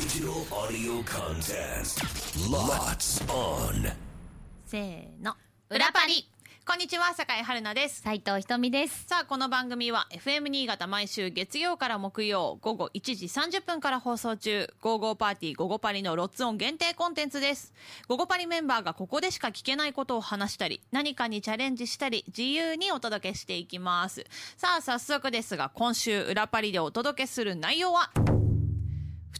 Digital audio contest. Lots on. せーの。裏パリ。こんにちは酒井春奈です。斉藤ひとみです。さあこの番組は FM 新潟毎週月曜から木曜午後1時30分から放送中「ゴーゴーパーティーゴゴパリ」のロッツオン限定コンテンツです。ゴゴパリメンバーがここでしか聞けないことを話したり何かにチャレンジしたり自由にお届けしていきます。さあ早速ですが今週裏パリでお届けする内容は？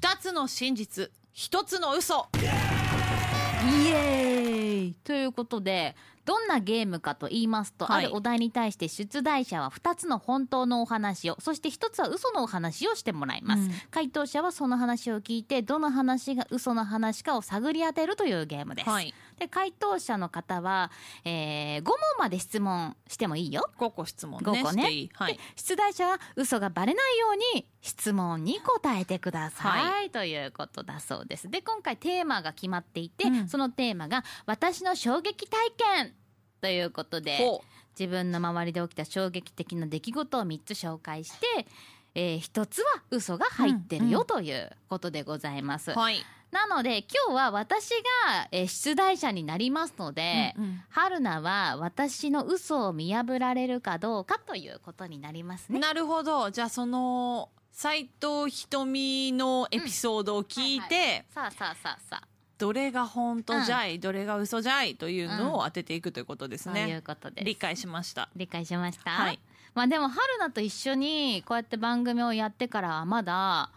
2つの真実。1つの嘘。イエーイ。ということでどんなゲームかと言いますと、はい。あるお題に対して出題者は2つの本当のお話をそして1つは嘘のお話をしてもらいます、うん。回答者はその話を聞いてどの話が嘘の話かを探り当てるというゲームです、はいで回答者の方は、えー5問まで質問してもいいよ。5個質問ね。5個ね。いい。はい。で出題者は嘘がバレないように質問に答えてください、はということだそうです。で今回テーマが決まっていて、うん。そのテーマが私の衝撃体験。ということでほ自分の周りで起きた衝撃的な出来事を3つ紹介して、えー、1つは嘘が入ってるうんうん。よということでございます、うはい。なので今日は私が、えー出題者になりますので、うんうん。春菜は私の嘘を見破られるかどうかということになりますね。なるほど。じゃあその斎藤ひとみのエピソードを聞いて、さあさあさあさあ。どれが本当じゃい、どれが嘘じゃいというのを当てていくということですそういうね、ことです。理解しました。理解しました。はいまあでも春菜と一緒にこうやって番組をやってからはまだ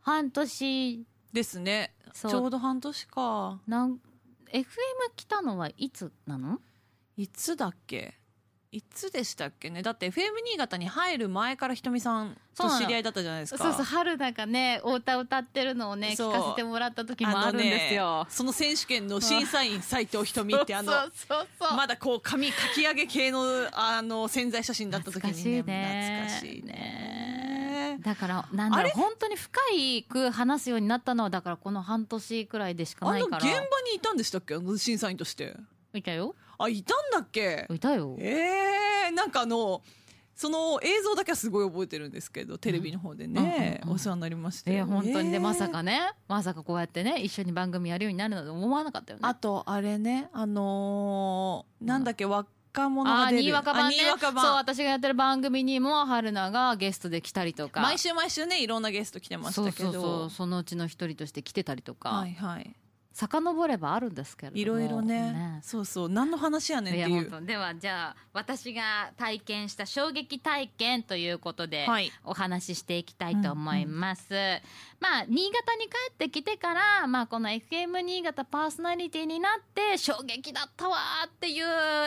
半年ですね。そう。ちょうど半年か。なん FM 来たのはいつなの？いつだっけ？いつでしたっけね？だって FM 新潟に入る前からひとみさんと知り合いだったじゃないですか。そうそう春菜がねお歌歌ってるのをね聞かせてもらった時もあるんですよ。ねその選手権の審査員斎藤ひとみって あのまだこう髪かき上げ系のあの潜在写真だった時にね懐かしいね。懐かしいね。だからなんだあれ？ろう本当に深いく話すようになったのはだからこの半年くらいでしかあないから。の現場にいたんでしたっけ？あの審査員としていたよ。あいたんだっけ？いたよ。えー、なんかあのその映像だけはすごい覚えてるんですけどテレビの方でね、うんうんうん。お世話になりまして。えー、本当に。で、えー。まさかねまさかこうやってね一緒に番組やるようになるなんて思わなかったよね。あとあれねあのーなんだっけ若者があ出る新若版ね。あ新若版。そう私がやってる番組にも春菜がゲストで来たりとか。毎週毎週ねいろんなゲスト来てましたけど。そうそうそう。そのうちの一人として来てたりとか、はいはい遡ればあるんですけれども。いろいろね。そうそう。何の話やねんっていう。ではじゃあ私が体験した衝撃体験ということで、はい。お話ししていきたいと思います、まあ新潟に帰ってきてから、まあ、この FM 新潟パーソナリティになって衝撃だったわーっていう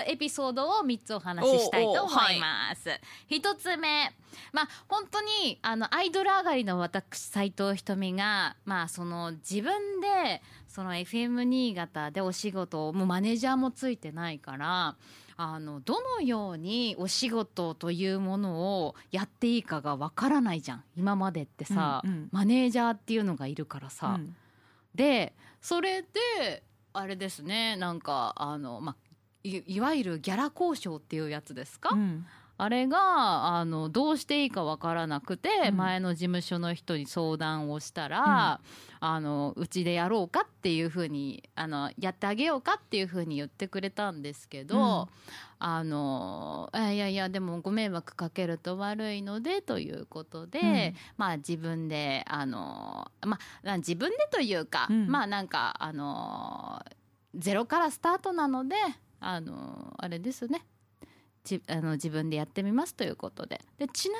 エピソードを3つお話ししたいと思います。一、つ目。まあ本当にあのアイドル上がりの私斉藤ひとみがまあその自分でその FM 新潟でお仕事をもうマネージャーもついてないからあのどのようにお仕事というものをやっていいかがわからないじゃん。今までってさ、うんうん。マネージャーっていうのがいるからさ、うん。でそれであれですねなんかあの、まあ、いいわゆるギャラ交渉っていうやつですか、うんあれがあのどうしていいかわからなくて、うん。前の事務所の人に相談をしたら、あのうちでやろうかっていうふうにあのやってあげようかっていうふうに言ってくれたんですけど、うん。あのあいやいやでもご迷惑かけると悪いのでということで、うん。まあ自分であのまあな自分でというか、うん。まあなんかあのゼロからスタートなのであのあれですねじあの自分でやってみますということで。でちな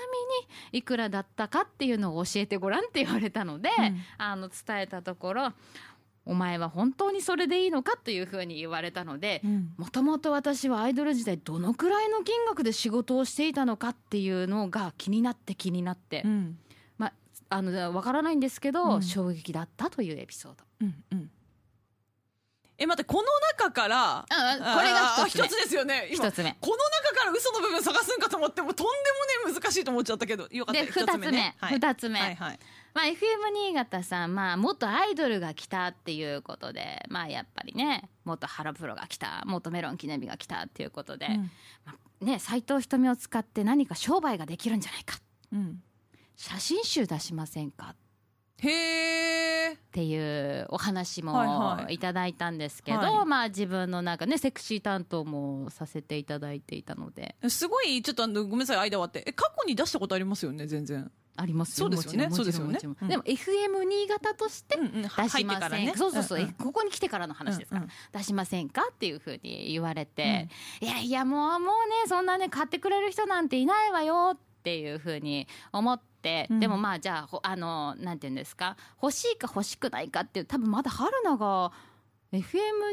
みにいくらだったかっていうのを教えてごらんって言われたので、うん。あの伝えたところお前は本当にそれでいいのかというふうに言われたのでうん。もともと私はアイドル時代どのくらいの金額で仕事をしていたのかっていうのが気になって気になって、うん。まああのわからないんですけど、うん。衝撃だったというエピソード。うんうんえ待ってこの中からあこれが一つつですよね今。一つ目。この中から嘘の部分探すんかと思ってもとんでもね難しいと思っちゃったけどよかったで二つ目。ね。はい。二つ目。はいはい。まあ、FM 新潟さん、まあ、元アイドルが来たっていうことで、まあ、やっぱりね元ハロプロが来た元メロン記念日が来たっていうことで、うん。まあね、斎藤ひとみを使って何か商売ができるんじゃないか。うん。写真集出しませんかへえっていうお話もはいはい。いただいたんですけど、はい。まあ自分のなんかねセクシー担当もさせていただいていたので。すごいちょっとあのごめんなさい間割って。え過去に出したことありますよね全然。ありますそうですよねそうですよね。でも FM 新潟としてうんうん出しません、か？らね。そうそうそう、んん。ここに来てからの話ですから、うんうん。出しませんか？っていうふうに言われて、いやいやもうもうねそんなね買ってくれる人なんていないわよっていうふうに思って、うんでもまあじゃあほあのなんて言うんですか欲しいか欲しくないかっていう多分まだ春菜が FM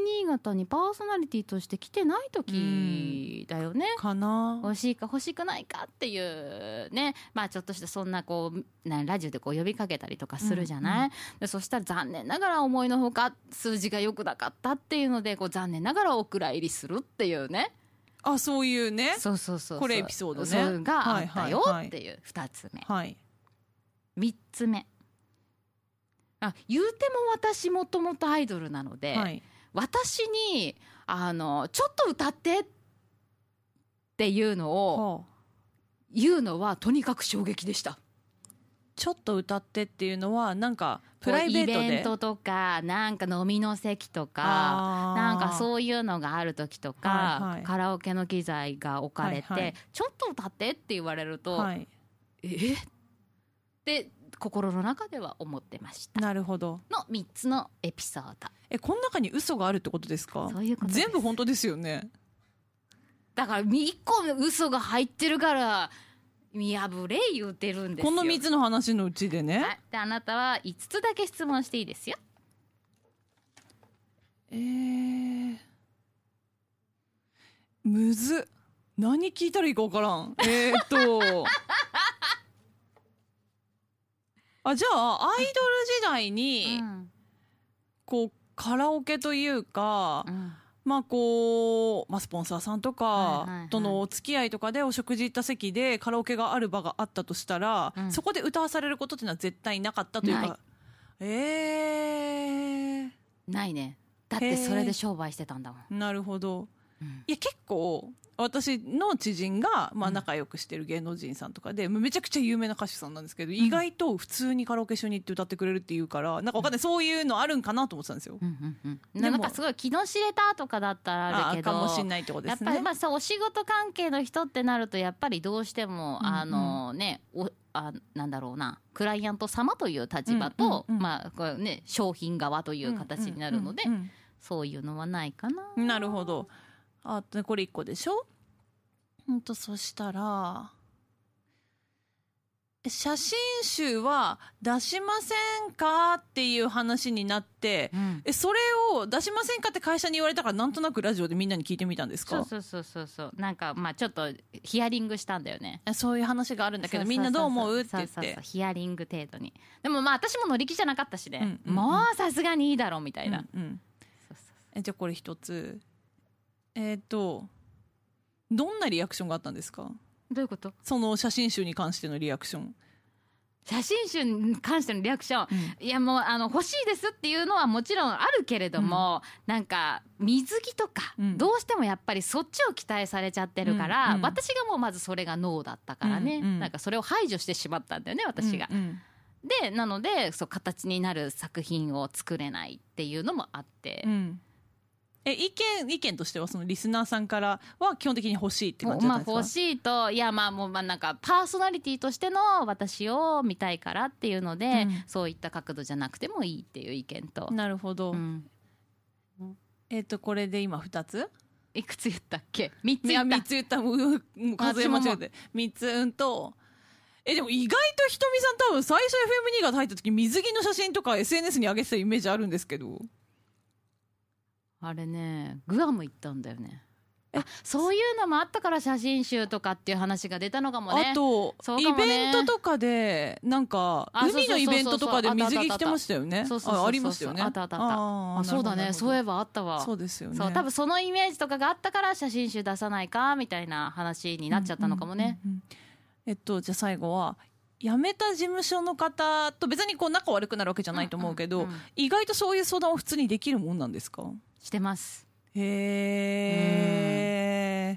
新潟にパーソナリティとして来てない時だよね。かな。欲しいか欲しくないかっていうね。まあちょっとしたそんなこうなラジオでこう呼びかけたりとかするじゃない、でそしたら残念ながら思いのほか数字が良くなかったっていうのでこう残念ながらお蔵入りするっていうねあそういうねそうそうそうそう。これエピソードね。そうがあったよっていう2つ目。はい。3つ目。あ言うても私もともとアイドルなので、はい。私にあのちょっと歌ってっていうのをはあ。言うのはとにかく衝撃でした。ちょっと歌ってっていうのはなんかプライベートこうイベでントとかなんか飲みの席とかなんかそういうのがある時とか、はいはい。カラオケの機材が置かれて、はいはい。ちょっと歌ってって言われると、はい。え？って心の中では思ってました。なるほど。の3つのエピソード。えこの中に嘘があるってことですか？そういうこと全部本当ですよね。だから1個の嘘が入ってるから見破れ言うてるんですよ。この3つの話のうちでね、はい、であなたは5つだけ質問していいですよ。えー、むず。っ何聞いたらいいか分からん。えー、っと。あじゃあアイドル時代に、うん。こうカラオケというか、うんまあこう、まあ、スポンサーさんとかとのお付き合いとかでお食事行った席でカラオケがある場があったとしたら、うん。そこで歌わされることっていうのは絶対なかったというない。かえないね。だってそれで商売してたんだもん、ー、なるほど。うんいや結構私の知人が、まあ、仲良くしてる芸能人さんとかで、めちゃくちゃ有名な歌手さんなんですけど、意外と普通にカラオケ一緒に行って歌ってくれるっていうからなんかわかんない、そういうのあるんかなと思ってたんですよ。うんうんうんなんかすごい気の知れたとかだったらあるけどあかもしんないってことですね。やっぱりまあそうお仕事関係の人ってなるとやっぱりどうしても、うんうんあのねおあなんだろうなクライアント様という立場と、うんうんうんまあこれね商品側という形になるので、うんうんそういうのはないかな。うんなるほど。あでこれ一個でしょ？うんとそしたらえ写真集は出しませんかっていう話になって、うん。えそれを出しませんかって会社に言われたからなんとなくラジオでみんなに聞いてみたんですか？そうそうそうそうそう。なんかまあちょっとヒアリングしたんだよね。えそういう話があるんだけどそうそうそうみんなどう思う？って言っそうそうてそう。ヒアリング程度に。でもまあ私も乗り気じゃなかったしね、うんうんうん。もうさすがにいいだろうみたいな、うんうん。そうそう。えじゃあこれ一つえっ、とどんなリアクションがあったんですか？どういうこと？その写真集に関してのリアクション、写真集に関してのリアクション、いやもうあの欲しいですっていうのはもちろんあるけれども、なんか水着とか、うん。どうしてもやっぱりそっちを期待されちゃってるから、うんうん私がもうまずそれがノーだったからね、うんうん。なんかそれを排除してしまったんだよね私が。うんうん。でなのでそう形になる作品を作れないっていうのもあって。う、んえ意見意見としてはそのリスナーさんからは基本的に欲しいって感じだまったんですか、あ欲しいといやまあもうまあなんかパーソナリティとしての私を見たいからっていうので、うん。そういった角度じゃなくてもいいっていう意見と、なるほど、うん、えっ、とこれで今2つ？いくつ言ったっけ？3つ言った。3つ言った。もうもう数え間違えて。3つうんと。えでも意外とひとみさん多分最初 FM 新潟入った時水着の写真とか SNS に上げてたイメージあるんですけどあれねグアム行ったんだよね。あそういうのもあったから写真集とかっていう話が出たのかもね。あと、ね。ベントとかでなんかあ海のイベントとかで水着着てましたよね。あありましたよね。あったあったあった。ーあそうだね。そういえばあったわ。そうですよね。多分そのイメージとかがあったから写真集出さないかみたいな話になっちゃったのかもね、うんうんうんうん。えっとじゃあ最後は辞めた事務所の方と別にこう仲悪くなるわけじゃないと思うけど、意外とそういう相談を普通にできるもんなんですか？してます。へ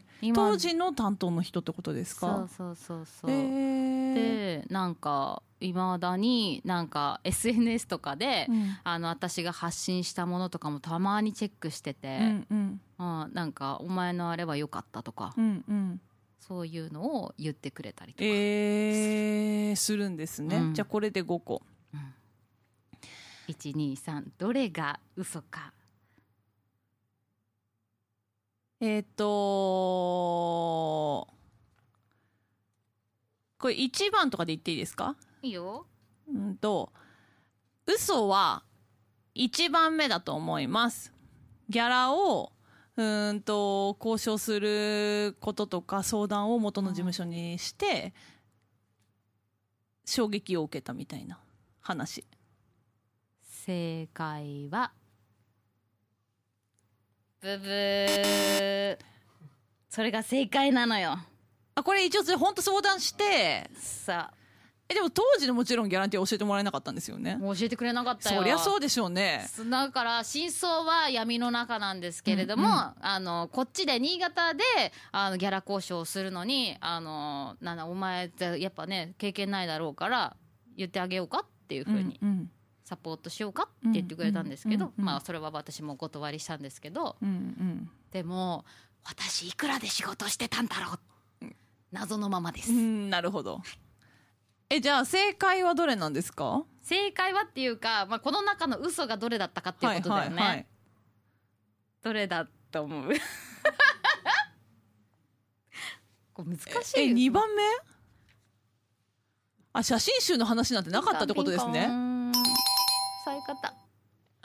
え今当時の担当の人ってことですそうかそうそうそう、へえでなんかいまだになんか SNS とかで、うん。あの私が発信したものとかもたまにチェックしてて、うんうん。うんなんか「お前のあれは良かった」とか、うんうんそういうのを言ってくれたりとか、えー、するんですね、うん。じゃあこれで5個。123どれが嘘か。えっ、とこれ1番とかで言っていいですか？いいよ。うんと嘘は1番目だと思います。ギャラをうーんと交渉することとか相談を元の事務所にして衝撃を受けたみたいな話。正解は？ブブー。それが正解なのよ。あこれ一応それ本当相談してさえでも当時のもちろんギャランティー教えてもらえなかったんですよね。あもう教えてくれなかったよ。そりゃそうでしょうね。だから真相は闇の中なんですけれども、うんうん。あのこっちで新潟であのギャラ交渉をするのにあのなんだお前ってやっぱね経験ないだろうから言ってあげようかっていうふうにサポートしようかって言ってくれたんですけど、まあそれは私もお断りしたんですけどうんうんでも私いくらで仕事してたんだろう。謎のままです、うんなるほどえじゃあ正解はどれなんですか？正解はっていうか、まあ、この中の嘘がどれだったかっていうことだよね、はいはいはい。どれだと思う？これ難しいえよ2番目？あ写真集の話なんてなかったってことですね。そういうこと。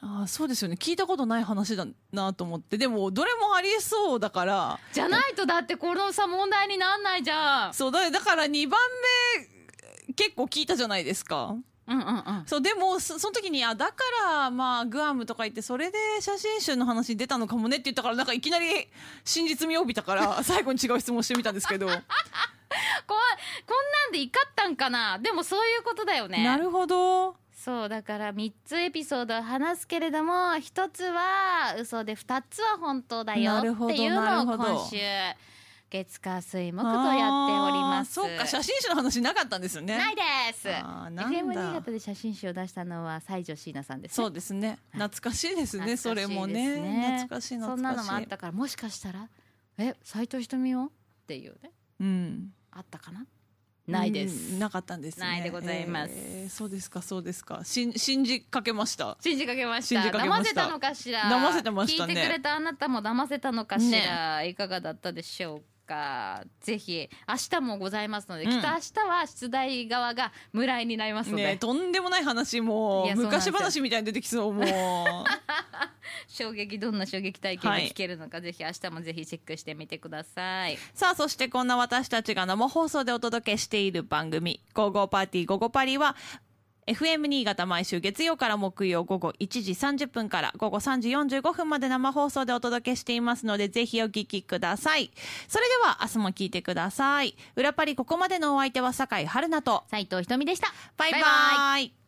あそうですよね。聞いたことない話だなと思って。でもどれもありえそうだから。じゃないとだってこのさ問題になんないじゃん。そうだだから2番目結構聞いたじゃないですか。うんうんうん。そうでもそその時にあだからまあグアムとか言ってそれで写真集の話に出たのかもねって言ったからなんかいきなり真実味を帯びたから 最後に違う質問してみたんですけど。ここんなんで怒ったんかな？でもそういうことだよね。なるほど。そうだから3つエピソードを話すけれども1つは嘘で2つは本当だよっていうのを今週月火水木とやっております。そうか写真集の話なかったんですよね。ないです。FM 新潟で写真集を出したのは西条椎名さんです。ねそうですね。懐かしいですねそれもね。懐かしい懐かしい。そんなのもあったからもしかしたらえ斎藤ひとみよっていうね。うん。あったかな？ないです。うんなかったんですね。ないでございます。えーそうですかそうですか。信じかけました。信じかけまし信た。騙せたのかしら。騙せてましたね。聞いてくれたあなたも騙せたのかしら、いかがだったでしょうぜひ。明日もございますので、うん。きっと明日は出題側が村井になりますので、ねとんでもない話もいう昔話みたいに出てきそうもう。衝撃どんな衝撃体験が聞けるのか、ぜひ明日もぜひチェックしてみてください。さあそしてこんな私たちが生放送でお届けしている番組「ゴーゴーパーティーゴーゴーパリ」は FM 新潟毎週月曜から木曜午後1時30分から午後3時45分まで生放送でお届けしていますのでぜひお聞きください。それでは明日も聞いてください。裏パリここまでのお相手は酒井春菜と。斉藤ひとみでした。バイバイ。バイバイ